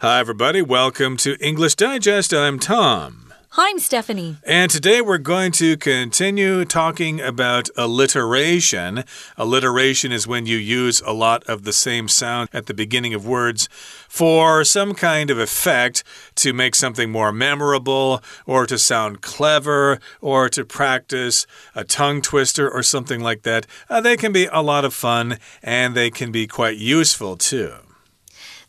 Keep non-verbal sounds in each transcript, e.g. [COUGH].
Hi, everybody. Welcome to English Digest. I'm Tom. Hi, I'm Stephanie. And today we're going to continue talking about alliteration. Alliteration is when you use a lot of the same sound at the beginning of words for some kind of effect to make something more memorable or to sound clever or to practice a tongue twister or something like that. Uh, they can be a lot of fun and they can be quite useful too.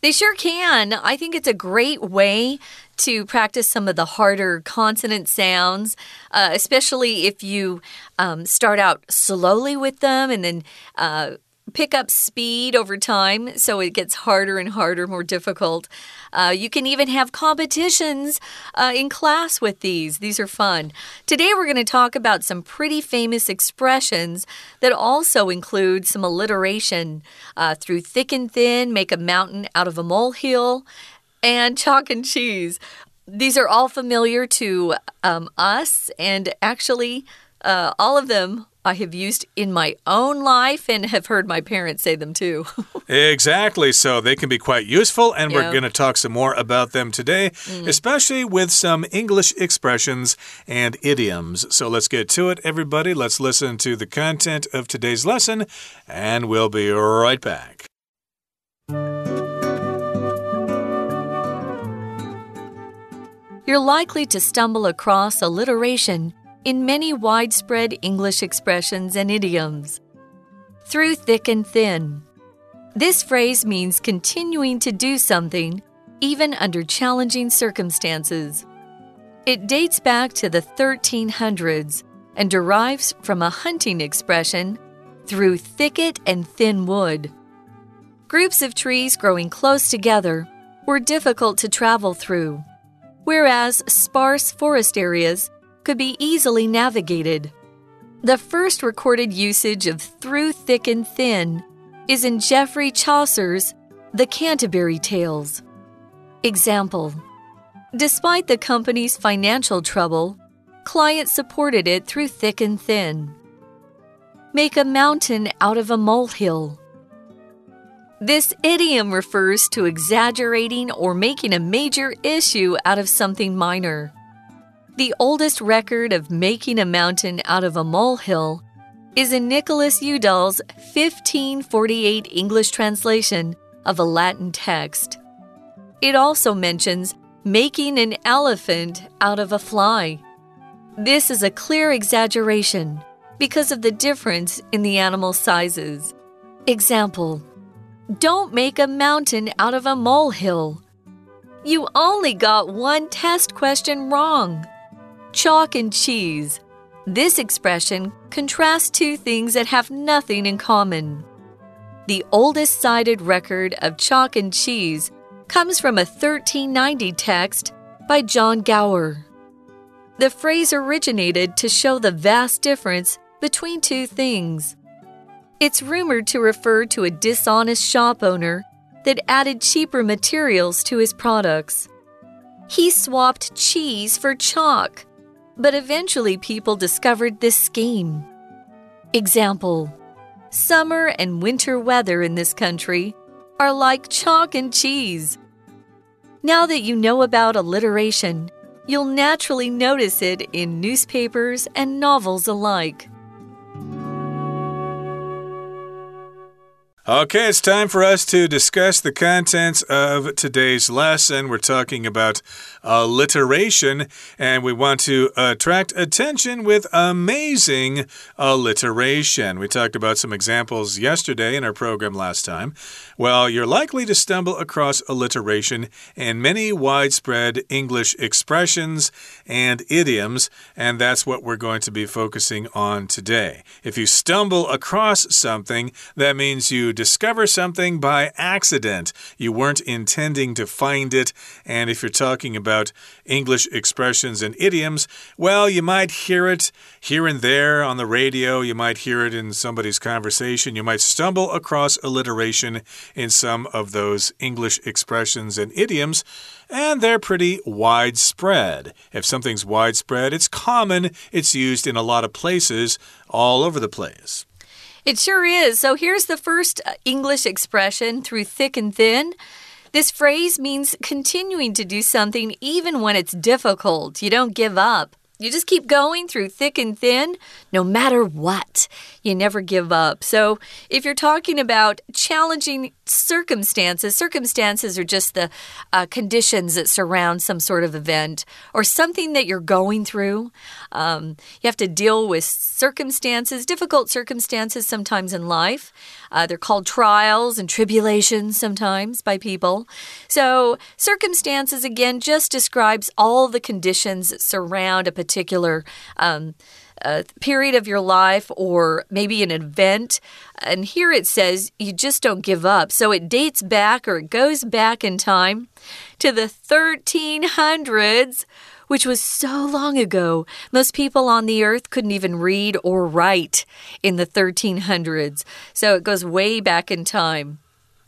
They sure can. I think it's a great way to practice some of the harder consonant sounds, uh, especially if you um, start out slowly with them and then. Uh, pick up speed over time, so it gets harder and harder, more difficult. Uh, you can even have competitions uh, in class with these. These are fun. Today, we're going to talk about some pretty famous expressions that also include some alliteration uh, through thick and thin, make a mountain out of a molehill, and chalk and cheese. These are all familiar to um, us, and actually, uh, all of them I have used in my own life and have heard my parents say them too. [LAUGHS] exactly. So they can be quite useful, and yeah. we're going to talk some more about them today, mm. especially with some English expressions and idioms. So let's get to it, everybody. Let's listen to the content of today's lesson, and we'll be right back. You're likely to stumble across alliteration in many widespread English expressions and idioms. Through thick and thin. This phrase means continuing to do something even under challenging circumstances. It dates back to the 1300s and derives from a hunting expression through thicket and thin wood. Groups of trees growing close together were difficult to travel through, whereas sparse forest areas could be easily navigated. The first recorded usage of through thick and thin is in Geoffrey Chaucer's The Canterbury Tales. Example Despite the company's financial trouble, clients supported it through thick and thin. Make a mountain out of a molehill. This idiom refers to exaggerating or making a major issue out of something minor. The oldest record of making a mountain out of a molehill is in Nicholas Udall's 1548 English translation of a Latin text. It also mentions making an elephant out of a fly. This is a clear exaggeration because of the difference in the animal sizes. Example Don't make a mountain out of a molehill. You only got one test question wrong. Chalk and cheese. This expression contrasts two things that have nothing in common. The oldest cited record of chalk and cheese comes from a 1390 text by John Gower. The phrase originated to show the vast difference between two things. It's rumored to refer to a dishonest shop owner that added cheaper materials to his products. He swapped cheese for chalk but eventually, people discovered this scheme. Example Summer and winter weather in this country are like chalk and cheese. Now that you know about alliteration, you'll naturally notice it in newspapers and novels alike. Okay, it's time for us to discuss the contents of today's lesson. We're talking about alliteration, and we want to attract attention with amazing alliteration. We talked about some examples yesterday in our program last time. Well, you're likely to stumble across alliteration in many widespread English expressions and idioms, and that's what we're going to be focusing on today. If you stumble across something, that means you discover something by accident. You weren't intending to find it, and if you're talking about English expressions and idioms, well, you might hear it here and there on the radio. You might hear it in somebody's conversation. You might stumble across alliteration in some of those English expressions and idioms and they're pretty widespread. If something's widespread, it's common, it's used in a lot of places all over the place. It sure is. So here's the first uh, English expression through thick and thin. This phrase means continuing to do something even when it's difficult. You don't give up. You just keep going through thick and thin, no matter what. You never give up. So, if you're talking about challenging circumstances, circumstances are just the uh, conditions that surround some sort of event or something that you're going through. Um, you have to deal with circumstances, difficult circumstances sometimes in life. Uh, they're called trials and tribulations sometimes by people. So, circumstances again just describes all the conditions that surround a particular. Um, a period of your life or maybe an event. And here it says you just don't give up. So it dates back or it goes back in time to the 1300s which was so long ago. Most people on the earth couldn't even read or write in the 1300s. So it goes way back in time.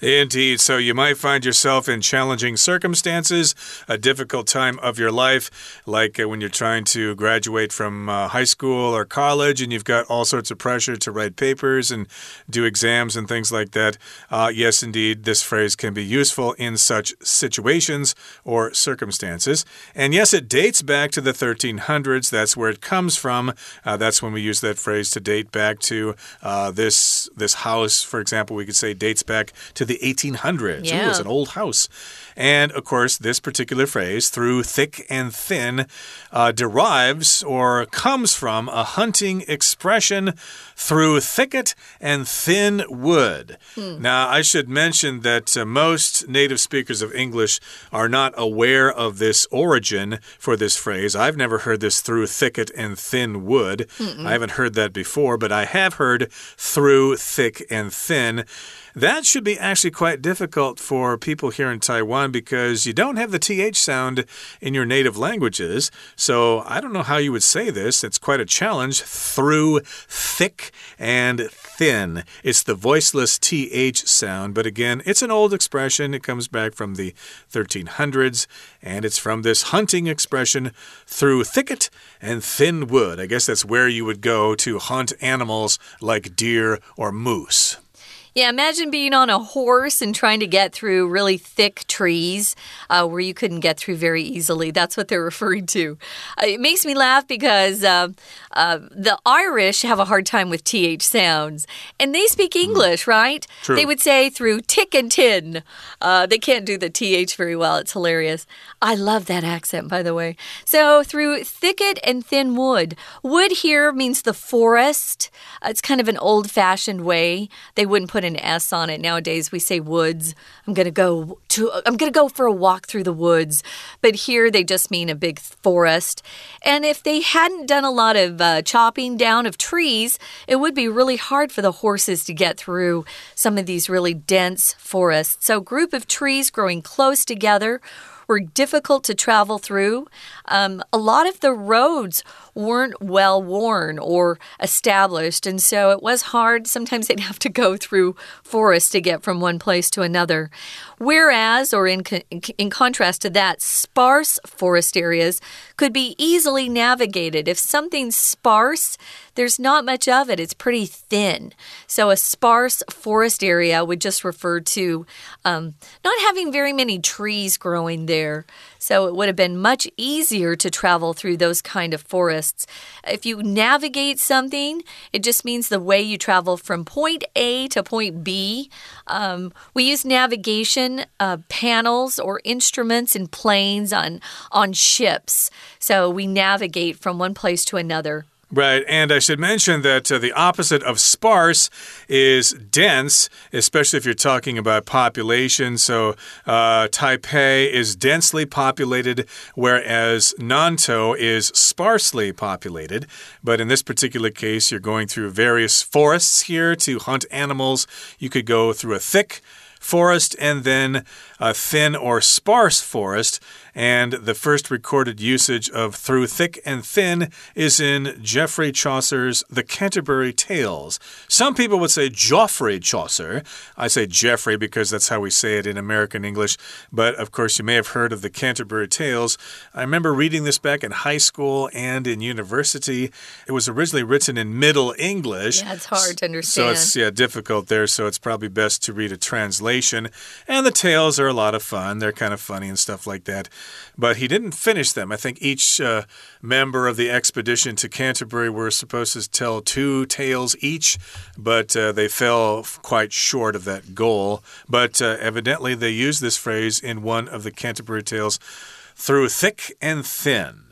Indeed. So you might find yourself in challenging circumstances, a difficult time of your life, like uh, when you're trying to graduate from uh, high school or college and you've got all sorts of pressure to write papers and do exams and things like that. Uh, yes, indeed, this phrase can be useful in such situations or circumstances. And yes, it dates back to the 1300s. That's where it comes from. Uh, that's when we use that phrase to date back to uh, this, this house, for example, we could say dates back to the the 1800s. Yeah. Ooh, it's an old house. And of course, this particular phrase, through thick and thin, uh, derives or comes from a hunting expression through thicket and thin wood. Hmm. Now, I should mention that uh, most native speakers of English are not aware of this origin for this phrase. I've never heard this through thicket and thin wood. Mm -mm. I haven't heard that before, but I have heard through thick and thin. That should be actually quite difficult for people here in Taiwan because you don't have the TH sound in your native languages. So I don't know how you would say this. It's quite a challenge. Through thick and thin. It's the voiceless TH sound, but again, it's an old expression. It comes back from the 1300s, and it's from this hunting expression through thicket and thin wood. I guess that's where you would go to hunt animals like deer or moose. Yeah, imagine being on a horse and trying to get through really thick trees uh, where you couldn't get through very easily. That's what they're [LAUGHS] referring to. Uh, it makes me laugh because uh, uh the Irish have a hard time with TH sounds and they speak mm-hmm. English, mm. right? True. They would say through tick and tin. Uh, they can't do the TH very well. It's hilarious. I love that accent, by the way. So, through thicket and thin wood. Wood here means the forest. Uh, it's kind of an old fashioned way. They wouldn't put put an S on it. Nowadays we say woods. I'm going to go to I'm going to go for a walk through the woods. But here they just mean a big forest. And if they hadn't done a lot of uh, chopping down of trees, it would be really hard for the horses to get through some of these really dense forests. So group of trees growing close together were difficult to travel through. Um, a lot of the roads weren't well worn or established, and so it was hard. Sometimes they'd have to go through forests to get from one place to another. Whereas, or in, in contrast to that, sparse forest areas could be easily navigated. If something's sparse, there's not much of it, it's pretty thin. So, a sparse forest area would just refer to um, not having very many trees growing there. So it would have been much easier to travel through those kind of forests. If you navigate something, it just means the way you travel from point A to point B. Um, we use navigation uh, panels or instruments in planes on on ships. So we navigate from one place to another. Right, and I should mention that uh, the opposite of sparse is dense, especially if you're talking about population. So, uh, Taipei is densely populated, whereas Nantou is sparsely populated. But in this particular case, you're going through various forests here to hunt animals. You could go through a thick forest and then a thin or sparse forest and the first recorded usage of through thick and thin is in Geoffrey Chaucer's The Canterbury Tales. Some people would say Geoffrey Chaucer. I say Geoffrey because that's how we say it in American English, but of course, you may have heard of The Canterbury Tales. I remember reading this back in high school and in university. It was originally written in Middle English. Yeah, it's hard to understand. So it's yeah, difficult there, so it's probably best to read a translation translation. And the tales are a lot of fun. They're kind of funny and stuff like that. But he didn't finish them. I think each uh, member of the expedition to Canterbury were supposed to tell two tales each, but uh, they fell quite short of that goal. But uh, evidently, they used this phrase in one of the Canterbury tales through thick and thin.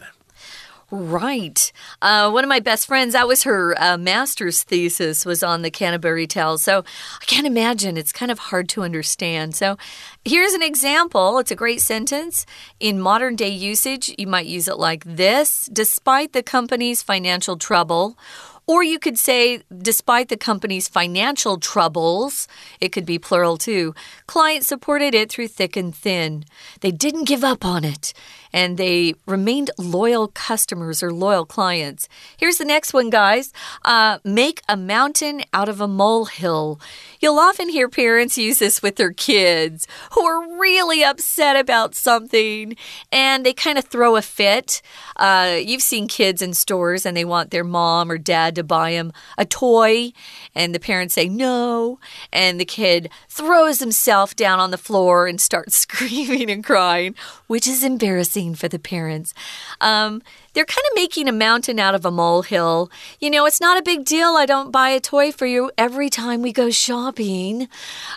Right. Uh, one of my best friends, that was her uh, master's thesis, was on the Canterbury Tales. So I can't imagine. It's kind of hard to understand. So here's an example. It's a great sentence. In modern day usage, you might use it like this Despite the company's financial trouble, or you could say, despite the company's financial troubles, it could be plural too, clients supported it through thick and thin. They didn't give up on it and they remained loyal customers or loyal clients. Here's the next one, guys uh, make a mountain out of a molehill. You'll often hear parents use this with their kids who are really upset about something and they kind of throw a fit. Uh, you've seen kids in stores and they want their mom or dad to buy them a toy, and the parents say no, and the kid throws himself down on the floor and starts [LAUGHS] screaming and crying, which is embarrassing for the parents. Um, they're kind of making a mountain out of a molehill. You know, it's not a big deal. I don't buy a toy for you every time we go shopping.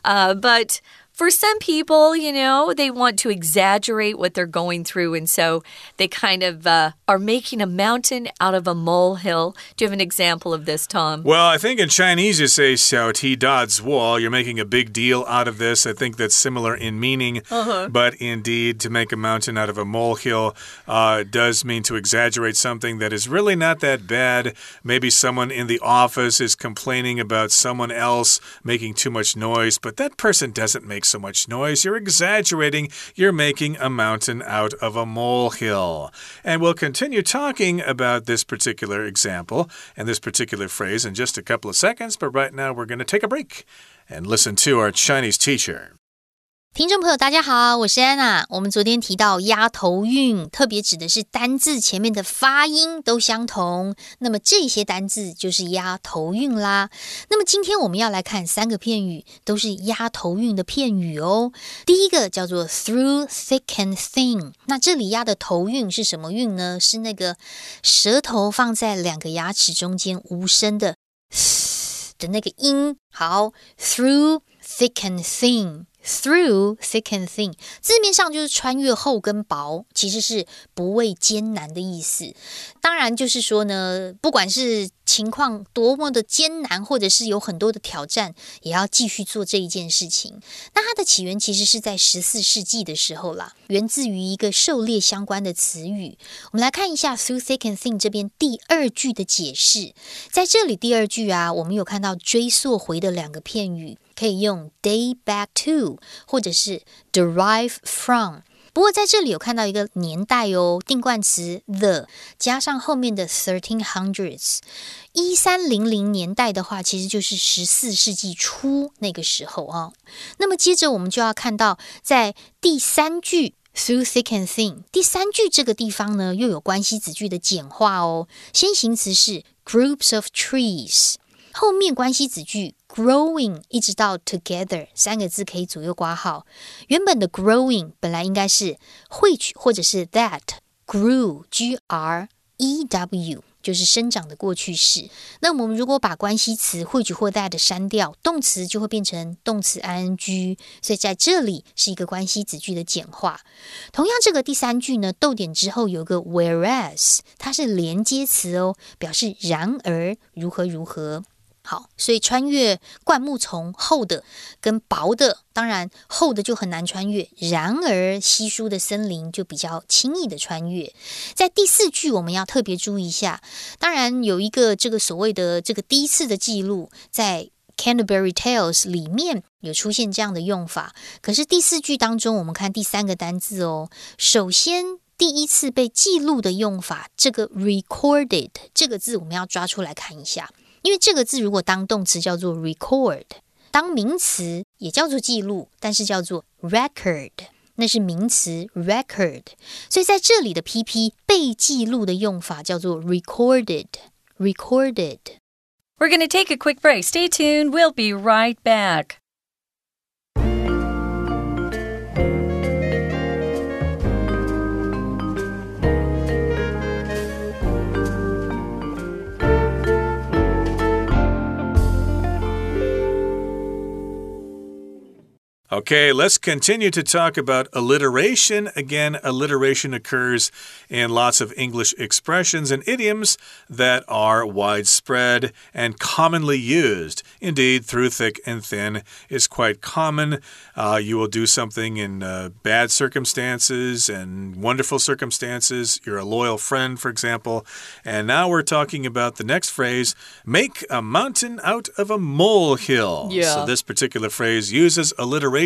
Uh, but for some people, you know, they want to exaggerate what they're going through. And so they kind of uh, are making a mountain out of a molehill. Do you have an example of this, Tom? Well, I think in Chinese you say "xiao ti dad's wall. You're making a big deal out of this. I think that's similar in meaning. Uh -huh. But indeed, to make a mountain out of a molehill uh, does mean to exaggerate something that is really not that bad. Maybe someone in the office is complaining about someone else making too much noise, but that person doesn't make make so much noise. You're exaggerating. You're making a mountain out of a molehill. And we'll continue talking about this particular example and this particular phrase in just a couple of seconds. But right now, we're going to take a break and listen to our Chinese teacher. 听众朋友，大家好，我是安娜。我们昨天提到押头韵，特别指的是单字前面的发音都相同，那么这些单字就是押头韵啦。那么今天我们要来看三个片语，都是押头韵的片语哦。第一个叫做 through thick and thin，那这里押的头韵是什么韵呢？是那个舌头放在两个牙齿中间无声的嘶的那个音。好，through thick and thin。Through thick and thin，字面上就是穿越厚跟薄，其实是不畏艰难的意思。当然，就是说呢，不管是情况多么的艰难，或者是有很多的挑战，也要继续做这一件事情。那它的起源其实是在十四世纪的时候啦，源自于一个狩猎相关的词语。我们来看一下 through thick and thing” 这边第二句的解释。在这里，第二句啊，我们有看到追溯回的两个片语。可以用 day back to，或者是 derive from。不过在这里有看到一个年代哦，定冠词 the 加上后面的 thirteen hundreds，一三零零年代的话，其实就是十四世纪初那个时候啊。那么接着我们就要看到，在第三句 through thick and thing，第三句这个地方呢，又有关系子句的简化哦。先行词是 groups of trees。后面关系子句 growing 一直到 together 三个字可以左右挂号。原本的 growing 本来应该是汇聚或者是 that grew g r e w 就是生长的过去式。那我们如果把关系词汇聚或 that 删掉，动词就会变成动词 i n g。所以在这里是一个关系子句的简化。同样，这个第三句呢，逗点之后有个 whereas，它是连接词哦，表示然而如何如何。好，所以穿越灌木丛厚的跟薄的，当然厚的就很难穿越。然而稀疏的森林就比较轻易的穿越。在第四句我们要特别注意一下，当然有一个这个所谓的这个第一次的记录，在 Canterbury Tales 里面有出现这样的用法。可是第四句当中，我们看第三个单字哦，首先第一次被记录的用法，这个 recorded 这个字我们要抓出来看一下。因为这个字如果当动词叫做 record，当名词也叫做记录，但是叫做 record，那是名词 record。所以在这里的 PP 被记录的用法叫做 recorded。recorded。We're going to take a quick break. Stay tuned. We'll be right back. Okay, let's continue to talk about alliteration. Again, alliteration occurs in lots of English expressions and idioms that are widespread and commonly used. Indeed, through thick and thin is quite common. Uh, you will do something in uh, bad circumstances and wonderful circumstances. You're a loyal friend, for example. And now we're talking about the next phrase make a mountain out of a molehill. Yeah. So, this particular phrase uses alliteration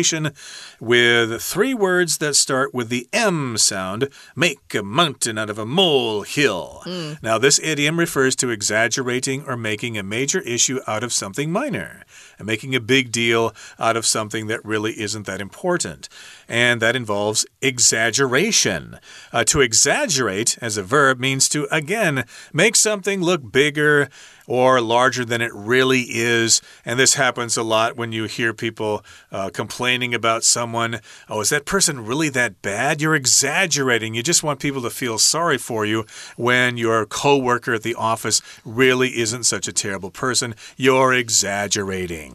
with three words that start with the M sound make a mountain out of a molehill. Mm. Now, this idiom refers to exaggerating or making a major issue out of something minor and making a big deal out of something that really isn't that important. And that involves exaggeration. Uh, to exaggerate as a verb means to, again, make something look bigger or larger than it really is. And this happens a lot when you hear people uh, complaining about someone. Oh, is that person really that bad? You're exaggerating. You just want people to feel sorry for you when your coworker at the office really isn't such a terrible person. You're exaggerating.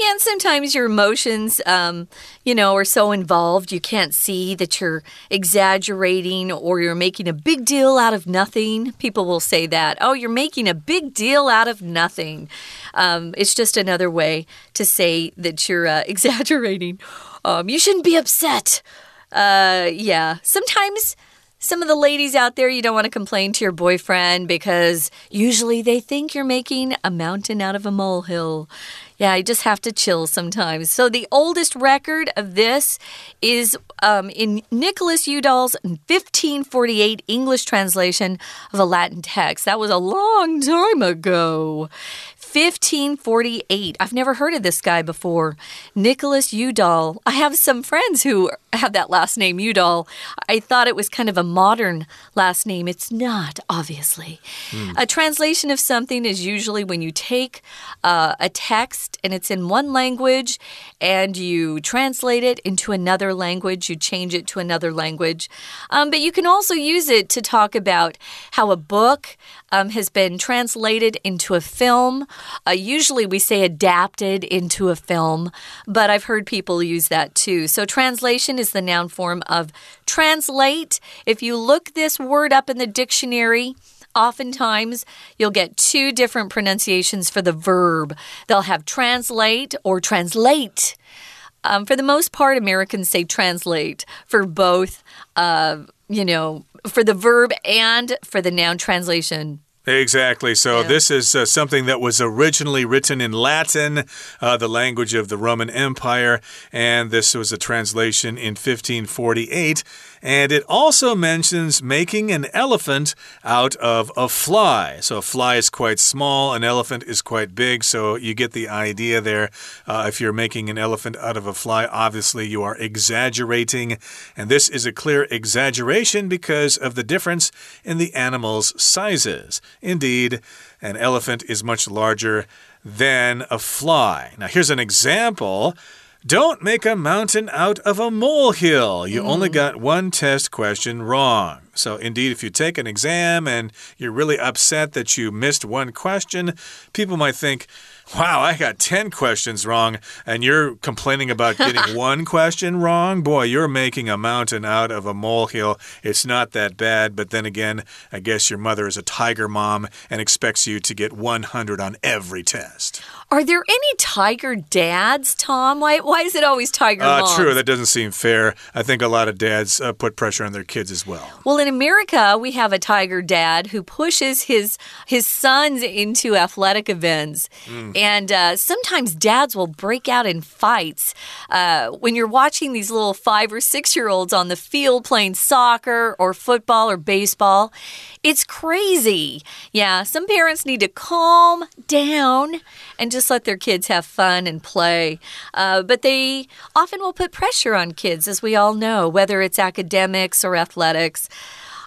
Yeah, and sometimes your emotions, um, you know, are so involved you can't see that you're exaggerating or you're making a big deal out of nothing. People will say that. Oh, you're making a big deal out of nothing. Um, it's just another way to say that you're uh, [LAUGHS] exaggerating. Um, you shouldn't be upset. Uh, yeah, sometimes. Some of the ladies out there, you don't want to complain to your boyfriend because usually they think you're making a mountain out of a molehill. Yeah, I just have to chill sometimes. So the oldest record of this is um, in Nicholas Udall's 1548 English translation of a Latin text. That was a long time ago. 1548. I've never heard of this guy before. Nicholas Udall. I have some friends who have that last name, Udall. I thought it was kind of a modern last name. It's not, obviously. A translation of something is usually when you take uh, a text and it's in one language and you translate it into another language, you change it to another language. Um, but you can also use it to talk about how a book um, has been translated into a film. Uh, usually we say adapted into a film, but I've heard people use that too. So translation is the noun form of translate. If you look this word up in the dictionary, Oftentimes, you'll get two different pronunciations for the verb. They'll have translate or translate. Um, for the most part, Americans say translate for both, uh, you know, for the verb and for the noun translation. Exactly. So, Yeah. this is uh, something that was originally written in Latin, uh, the language of the Roman Empire, and this was a translation in 1548. And it also mentions making an elephant out of a fly. So, a fly is quite small, an elephant is quite big. So, you get the idea there. Uh, if you're making an elephant out of a fly, obviously you are exaggerating. And this is a clear exaggeration because of the difference in the animal's sizes. Indeed, an elephant is much larger than a fly. Now, here's an example. Don't make a mountain out of a molehill. You only mm. got one test question wrong. So, indeed, if you take an exam and you're really upset that you missed one question, people might think, Wow, I got 10 questions wrong, and you're complaining about [LAUGHS] getting one question wrong? Boy, you're making a mountain out of a molehill. It's not that bad, but then again, I guess your mother is a tiger mom and expects you to get 100 on every test. Are there any tiger dads, Tom? Why, why is it always tiger Uh, moms? true, that doesn't seem fair. I think a lot of dads uh, put pressure on their kids as well. Well, in America, we have a tiger dad who pushes his his sons into athletic events, and uh, sometimes dads will break out in fights. Uh, when you're watching these little five or six year olds on the field playing soccer or football or baseball, it's crazy. Yeah, some parents need to calm down and just let their kids have fun and play. Uh, but they often will put pressure on kids, as we all know, whether it's academics or athletics.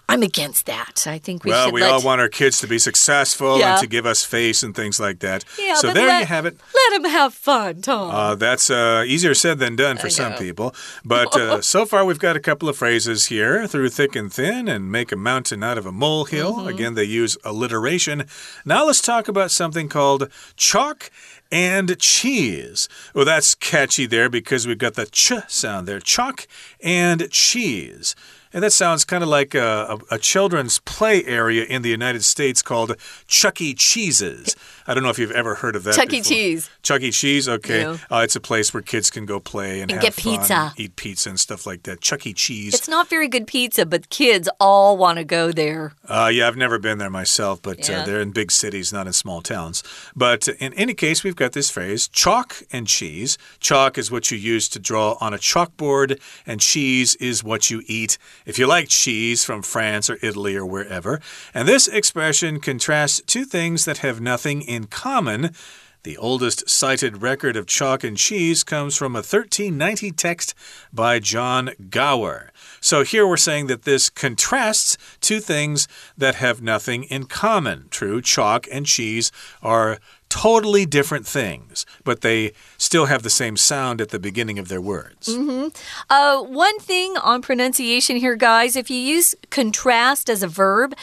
I'm against that. I think we well, we all want our kids to be successful Yeah. and to give us face and things like that. Yeah, so but there let, you have it. Let them have fun, Tom. Uh, that's uh, easier said than done for some people. But uh, [LAUGHS] so far, we've got a couple of phrases here through thick and thin and make a mountain out of a molehill. Mm-hmm. Again, they use alliteration. Now let's talk about something called chalk and cheese. Well, that's catchy there because we've got the ch sound there. Chalk and cheese. And that sounds kind of like a, a, a, children's play area in the United States called Chuck E. Cheese's. I don't know if you've ever heard of that. Chuck E. Cheese. Chuck E. Cheese, okay. Yeah. Uh, it's a place where kids can go play and, and get pizza, eat pizza and stuff like that. Chuck E. Cheese. It's not very good pizza, but kids all want to go there. Uh, yeah, I've never been there myself, but uh, yeah. uh, they're in big cities, not in small towns. But in any case, we've got this phrase chalk and cheese. Chalk is what you use to draw on a chalkboard, and cheese is what you eat if you like cheese from France or Italy or wherever. And this expression contrasts two things that have nothing in common. The oldest cited record of chalk and cheese comes from a 1390 text by John Gower. So here we're saying that this contrasts two things that have nothing in common. True, chalk and cheese are totally different things, but they still have the same sound at the beginning of their words. Mm -hmm. uh, one thing on pronunciation here, guys, if you use contrast as a verb,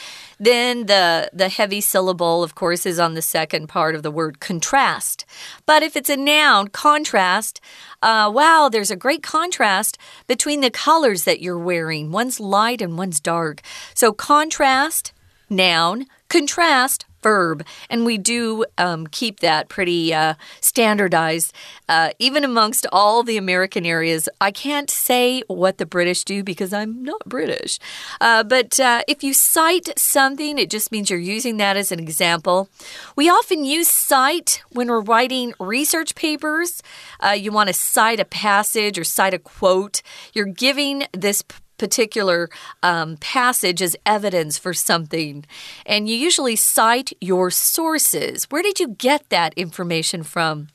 then the, the heavy syllable, of course, is on the second part of the word contrast. But if it's a noun, contrast, uh, wow, there's a great contrast between the colors that you're wearing. One's light and one's dark. So contrast, noun, contrast, verb. And we do um, keep that pretty uh, standardized, uh, even amongst all the American areas. I can't say what the British do because I'm not British. Uh, but uh, if you cite something, it just means you're using that as an example. We often use cite when we're writing research papers. Uh, you want to cite a passage or cite a quote. You're giving this particular um, passage as evidence for something. And you usually cite your sources. Where did you get that information from?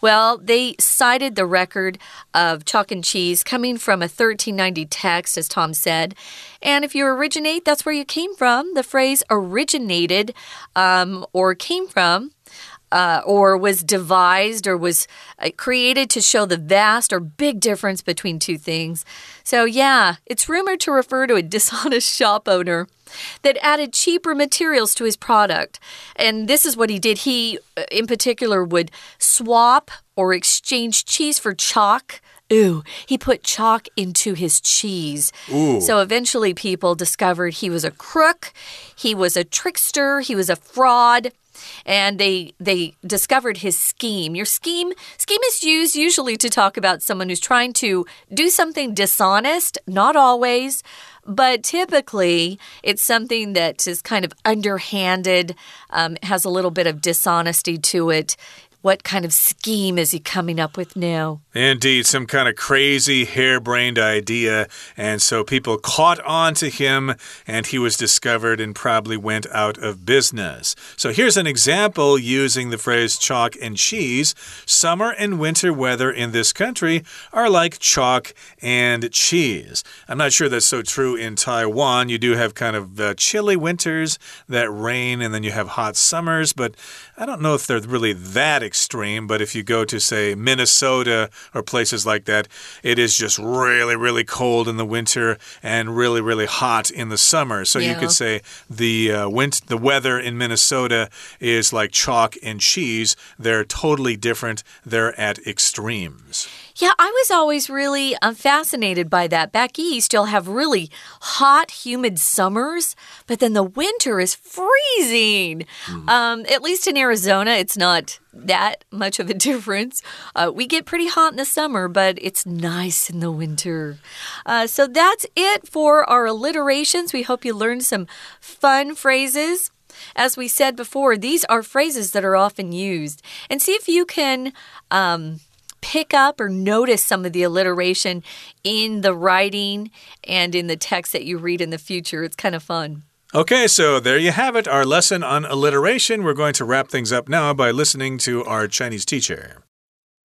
Well, they cited the record of chalk and cheese coming from a 1390 text, as Tom said. And if you originate, that's where you came from. The phrase originated um, or came from uh, or was devised or was uh, created to show the vast or big difference between two things. So, yeah, it's rumored to refer to a [LAUGHS] dishonest shop owner that added cheaper materials to his product. And this is what he did. He, uh, in particular, would swap or exchange cheese for chalk. Ooh, he put chalk into his cheese. Ooh. So eventually people discovered he was a crook, he was a trickster, he was a fraud and they they discovered his scheme. Your scheme scheme is used usually to talk about someone who's trying to do something dishonest, not always, but typically it's something that is kind of underhanded, um, has a little bit of dishonesty to it. What kind of scheme is he coming up with now? Indeed, some kind of crazy, harebrained idea. And so people caught on to him, and he was discovered and probably went out of business. So here's an example using the phrase chalk and cheese. Summer and winter weather in this country are like chalk and cheese. I'm not sure that's so true in Taiwan. You do have kind of uh, chilly winters that rain, and then you have hot summers, but I don't know if they're really that extreme, but if you go to, say, Minnesota or places like that, it is just really, really cold in the winter and really, really hot in the summer. So yeah. you could say the uh, wind, the weather in Minnesota is like chalk and cheese. They're totally different. They're at extremes. Yeah, I was always really um, fascinated by that. Back east, you'll have really hot, humid summers, but then the winter is freezing. Mm. Um, at least in Arizona, it's not that much of a [LAUGHS] difference. Uh, we get pretty hot in the summer, but it's nice in the winter. Uh, so that's it for our alliterations. We hope you learned some fun phrases. As we said before, these are phrases that are often used. And see if you can. Um, pick up or notice some of the alliteration in the writing and in the text that you read in the future. It's kind of fun. Okay, so there you have it, our lesson on alliteration. We're going to wrap things up now by listening to our Chinese teacher.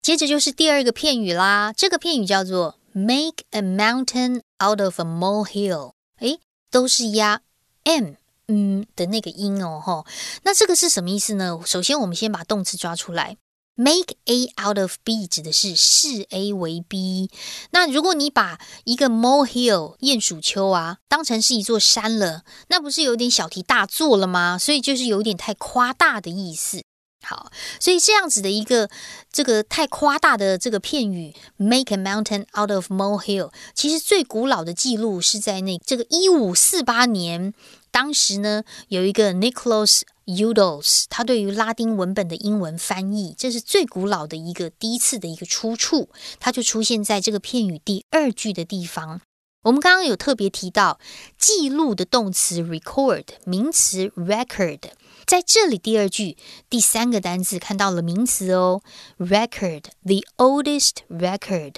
接着就是第二个片语啦，这个片语叫做 make a mountain out of a molehill。诶，都是压 m 嗯的那个音哦，哈。那这个是什么意思呢？首先，我们先把动词抓出来。 Make A out of B 指的是视 A 为 B。那如果你把一个 molehill 鼹鼠丘啊当成是一座山了，那不是有点小题大做了吗？所以就是有点太夸大的意思。好，所以这样子的一个这个太夸大的这个片语，make a mountain out of molehill，其实最古老的记录是在那这个一五四八年，当时呢有一个 Nicholas Udals，他对于拉丁文本的英文翻译，这是最古老的一个第一次的一个出处，它就出现在这个片语第二句的地方。我们刚刚有特别提到记录的动词 record，名词 record。在这里，第二句第三个单字看到了名词哦，record，the oldest record，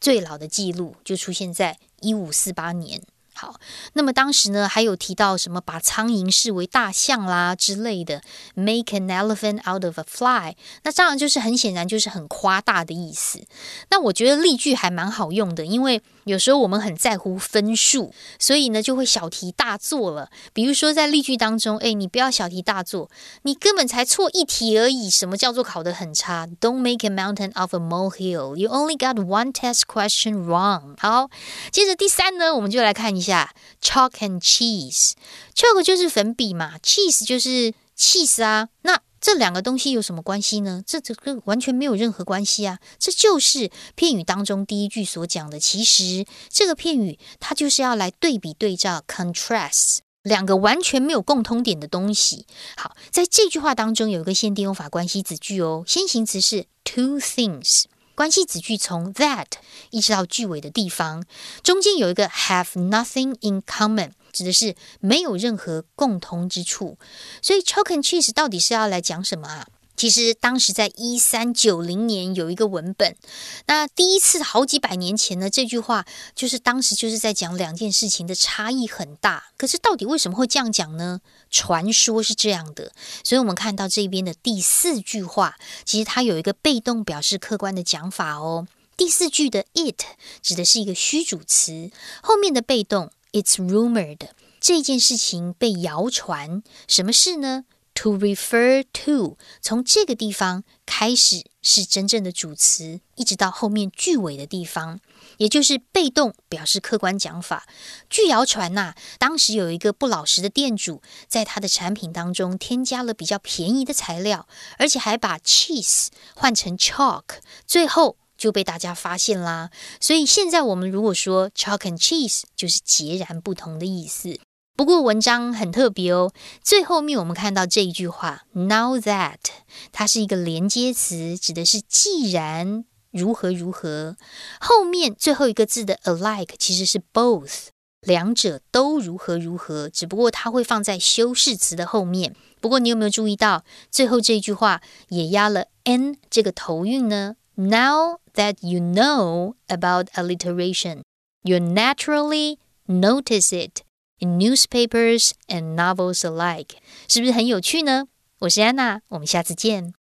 最老的记录就出现在一五四八年。好，那么当时呢，还有提到什么把苍蝇视为大象啦之类的，make an elephant out of a fly，那当然就是很显然就是很夸大的意思。那我觉得例句还蛮好用的，因为有时候我们很在乎分数，所以呢就会小题大做了。比如说在例句当中，哎，你不要小题大做，你根本才错一题而已。什么叫做考得很差？Don't make a mountain of a molehill. You only got one test question wrong. 好，接着第三呢，我们就来看一。下 chalk and cheese，chalk 就是粉笔嘛，cheese 就是 cheese 啊。那这两个东西有什么关系呢？这这个完全没有任何关系啊。这就是片语当中第一句所讲的。其实这个片语它就是要来对比对照 contrast 两个完全没有共通点的东西。好，在这句话当中有一个限定用法关系子句哦，先行词是 two things。关系子句从 that 一直到句尾的地方，中间有一个 have nothing in common，指的是没有任何共同之处。所以 chalk and cheese 到底是要来讲什么啊？其实当时在一三九零年有一个文本，那第一次好几百年前呢，这句话就是当时就是在讲两件事情的差异很大。可是到底为什么会这样讲呢？传说是这样的，所以我们看到这边的第四句话，其实它有一个被动表示客观的讲法哦。第四句的 it 指的是一个虚主词，后面的被动 it's rumored 这件事情被谣传，什么事呢？To refer to，从这个地方开始是真正的主词，一直到后面句尾的地方，也就是被动表示客观讲法。据谣传呐，当时有一个不老实的店主，在他的产品当中添加了比较便宜的材料，而且还把 cheese 换成 chalk，最后就被大家发现啦。所以现在我们如果说 chalk and cheese，就是截然不同的意思。不过文章很特别哦，最后面我们看到这一句话，Now that 它是一个连接词，指的是既然如何如何。后面最后一个字的 alike 其实是 both，两者都如何如何，只不过它会放在修饰词的后面。不过你有没有注意到最后这句话也压了 n 这个头韵呢？Now that you know about alliteration, you naturally notice it. in newspapers and novels alike，是不是很有趣呢？我是安娜，我们下次见。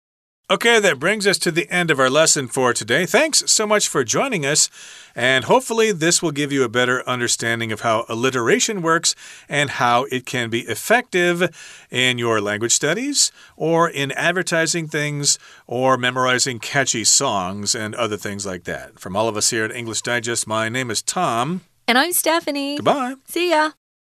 Okay, that brings us to the end of our lesson for today. Thanks so much for joining us, and hopefully, this will give you a better understanding of how alliteration works and how it can be effective in your language studies, or in advertising things, or memorizing catchy songs and other things like that. From all of us here at English Digest, my name is Tom. And I'm Stephanie. Goodbye. See ya.